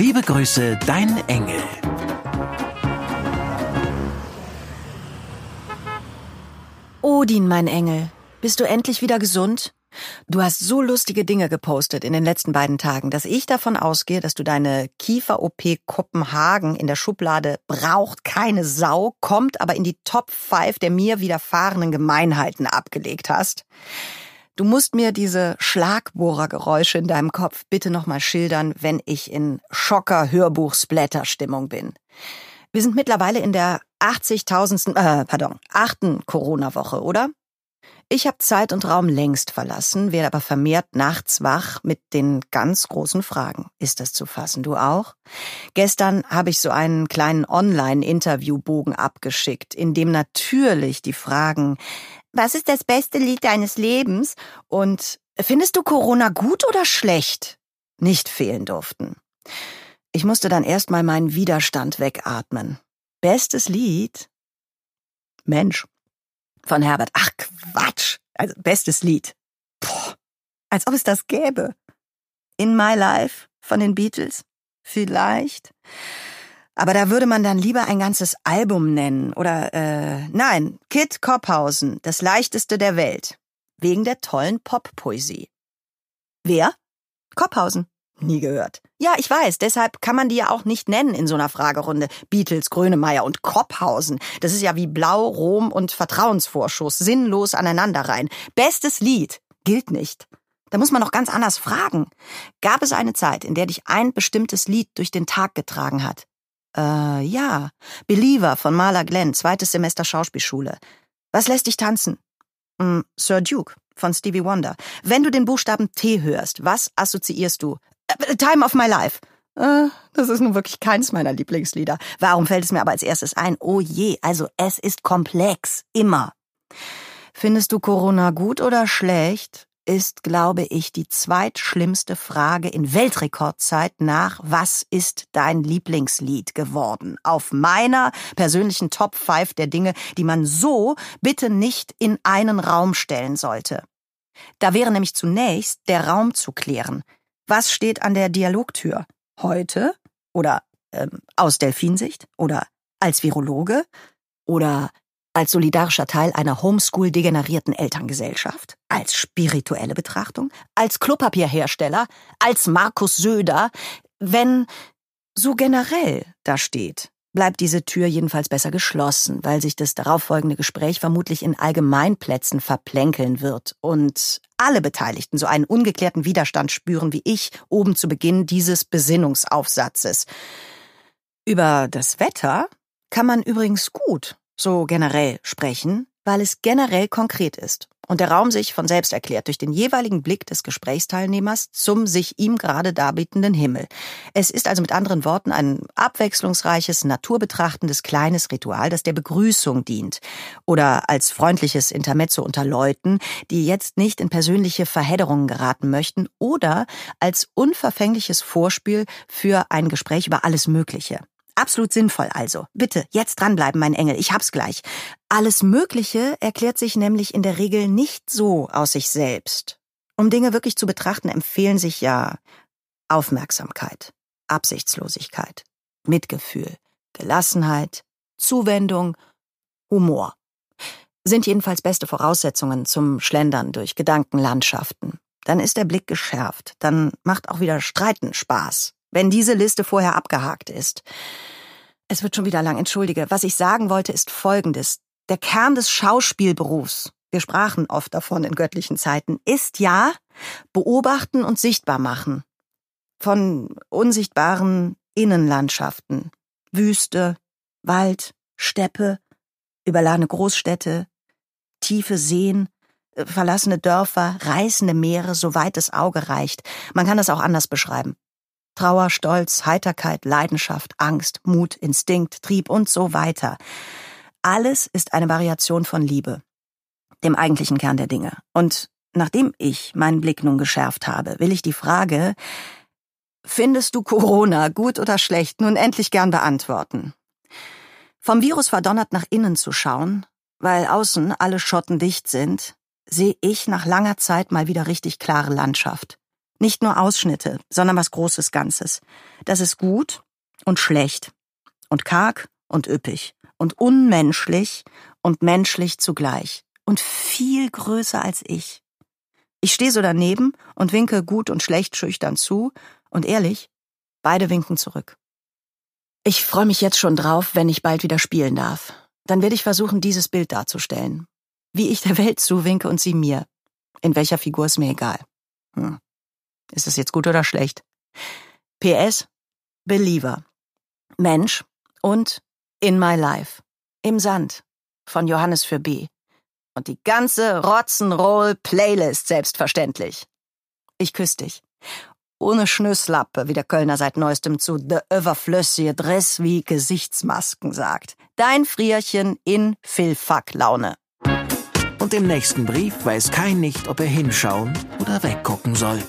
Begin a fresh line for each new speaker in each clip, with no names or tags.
Liebe Grüße, dein Engel.
Odin, mein Engel, bist du endlich wieder gesund? Du hast so lustige Dinge gepostet in den letzten beiden Tagen, dass ich davon ausgehe, dass du deine Kiefer-OP Kopenhagen in der Schublade braucht keine Sau, kommt aber in die Top 5 der mir widerfahrenen Gemeinheiten abgelegt hast. Du musst mir diese Schlagbohrergeräusche in deinem Kopf bitte nochmal schildern, wenn ich in Schocker-Hörbuch-Splatter-Stimmung bin. Wir sind mittlerweile in der 80.000. Äh, pardon, achten Corona-Woche, oder? Ich habe Zeit und Raum längst verlassen, werde aber vermehrt nachts wach mit den ganz großen Fragen. Ist das zu fassen? Du auch? Gestern habe ich so einen kleinen Online-Interviewbogen abgeschickt, in dem natürlich die Fragen Was ist das beste Lied deines Lebens? und Findest du Corona gut oder schlecht? nicht fehlen durften. Ich musste dann erstmal meinen Widerstand wegatmen. Bestes Lied? Mensch von Herbert. Ach Quatsch. Also bestes Lied. Puh, als ob es das gäbe. In My Life von den Beatles? Vielleicht. Aber da würde man dann lieber ein ganzes Album nennen. Oder, äh, nein, Kit Kopphausen, das leichteste der Welt. Wegen der tollen Pop-Poesie. Wer? Kopphausen. Nie gehört. Ja, ich weiß, deshalb kann man die ja auch nicht nennen in so einer Fragerunde. Beatles, Grönemeyer und Kopphausen. Das ist ja wie Blau, Rom und Vertrauensvorschuss. Sinnlos aneinanderreihen. Bestes Lied. Gilt nicht. Da muss man noch ganz anders fragen. Gab es eine Zeit, in der dich ein bestimmtes Lied durch den Tag getragen hat? Äh, ja. Believer von Marla Glenn, zweites Semester Schauspielschule. Was lässt dich tanzen? Hm, Sir Duke von Stevie Wonder. Wenn du den Buchstaben T hörst, was assoziierst du? Äh, Time of My Life. Äh, das ist nun wirklich keins meiner Lieblingslieder. Warum fällt es mir aber als erstes ein? Oh je, also es ist komplex. Immer. Findest du Corona gut oder schlecht? Ist, glaube ich, die zweitschlimmste Frage in Weltrekordzeit nach Was ist dein Lieblingslied geworden? Auf meiner persönlichen Top 5 der Dinge, die man so bitte nicht in einen Raum stellen sollte. Da wäre nämlich zunächst der Raum zu klären. Was steht an der Dialogtür? Heute? Oder ähm, aus Delfinsicht? Oder als Virologe? Oder als solidarischer Teil einer Homeschool-degenerierten Elterngesellschaft? Als spirituelle Betrachtung? Als Klopapierhersteller? Als Markus Söder? Wenn so generell da steht, bleibt diese Tür jedenfalls besser geschlossen, weil sich das darauffolgende Gespräch vermutlich in Allgemeinplätzen verplänkeln wird und alle Beteiligten so einen ungeklärten Widerstand spüren wie ich oben zu Beginn dieses Besinnungsaufsatzes. Über das Wetter kann man übrigens gut, so generell, sprechen, weil es generell konkret ist und der Raum sich von selbst erklärt durch den jeweiligen Blick des Gesprächsteilnehmers zum sich ihm gerade darbietenden Himmel. Es ist also mit anderen Worten ein abwechslungsreiches, naturbetrachtendes kleines Ritual, das der Begrüßung dient oder als freundliches Intermezzo unter Leuten, die jetzt nicht in persönliche Verhedderungen geraten möchten oder als unverfängliches Vorspiel für ein Gespräch über alles Mögliche. Absolut sinnvoll also. Bitte, jetzt dranbleiben, mein Engel, ich hab's gleich. Alles Mögliche erklärt sich nämlich in der Regel nicht so aus sich selbst. Um Dinge wirklich zu betrachten, empfehlen sich ja Aufmerksamkeit, Absichtslosigkeit, Mitgefühl, Gelassenheit, Zuwendung, Humor. Sind jedenfalls beste Voraussetzungen zum Schlendern durch Gedankenlandschaften. Dann ist der Blick geschärft, dann macht auch wieder Streiten Spaß wenn diese Liste vorher abgehakt ist. Es wird schon wieder lang, entschuldige. Was ich sagen wollte, ist Folgendes. Der Kern des Schauspielberufs, wir sprachen oft davon in göttlichen Zeiten, ist ja beobachten und sichtbar machen. Von unsichtbaren Innenlandschaften. Wüste, Wald, Steppe, überladene Großstädte, tiefe Seen, Äh, verlassene Dörfer, reißende Meere, soweit das Auge reicht. Man kann das auch anders beschreiben. Trauer, Stolz, Heiterkeit, Leidenschaft, Angst, Mut, Instinkt, Trieb und so weiter. Alles ist eine Variation von Liebe, dem eigentlichen Kern der Dinge. Und nachdem ich meinen Blick nun geschärft habe, will ich die Frage, findest du Corona gut oder schlecht, nun endlich gern beantworten. Vom Virus verdonnert nach innen zu schauen, weil außen alle Schotten dicht sind, sehe ich nach langer Zeit mal wieder richtig klare Landschaft. Nicht nur Ausschnitte, sondern was Großes Ganzes. Das ist gut und schlecht und karg und üppig und unmenschlich und menschlich zugleich und viel größer als ich. Ich stehe so daneben und winke gut und schlecht schüchtern zu und ehrlich, beide winken zurück. Ich freue mich jetzt schon drauf, wenn ich bald wieder spielen darf. Dann werde ich versuchen, dieses Bild darzustellen. Wie ich der Welt zuwinke und sie mir. In welcher Figur ist mir egal. Hm. Ist es jetzt gut oder schlecht? PS, Believer. Mensch und In My Life. Im Sand. Von Johannes für B. Und die ganze Rotzenroll-Playlist selbstverständlich. Ich küsse dich. Ohne Schnüsslappe, wie der Kölner seit neuestem zu The Overflössige Dress wie Gesichtsmasken sagt. Dein Frierchen in Philfuck-Laune.
Und im nächsten Brief weiß kein nicht, ob er hinschauen oder weggucken soll.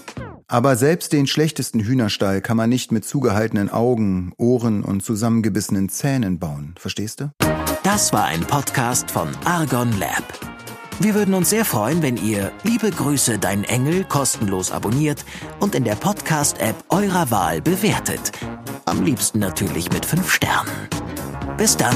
Aber selbst den schlechtesten Hühnerstall kann man nicht mit zugehaltenen Augen, Ohren und zusammengebissenen Zähnen bauen. Verstehst du?
Das war ein Podcast von Argon Lab. Wir würden uns sehr freuen, wenn ihr Liebe Grüße, dein Engel kostenlos abonniert und in der Podcast-App eurer Wahl bewertet. Am liebsten natürlich mit 5 Sternen. Bis dann.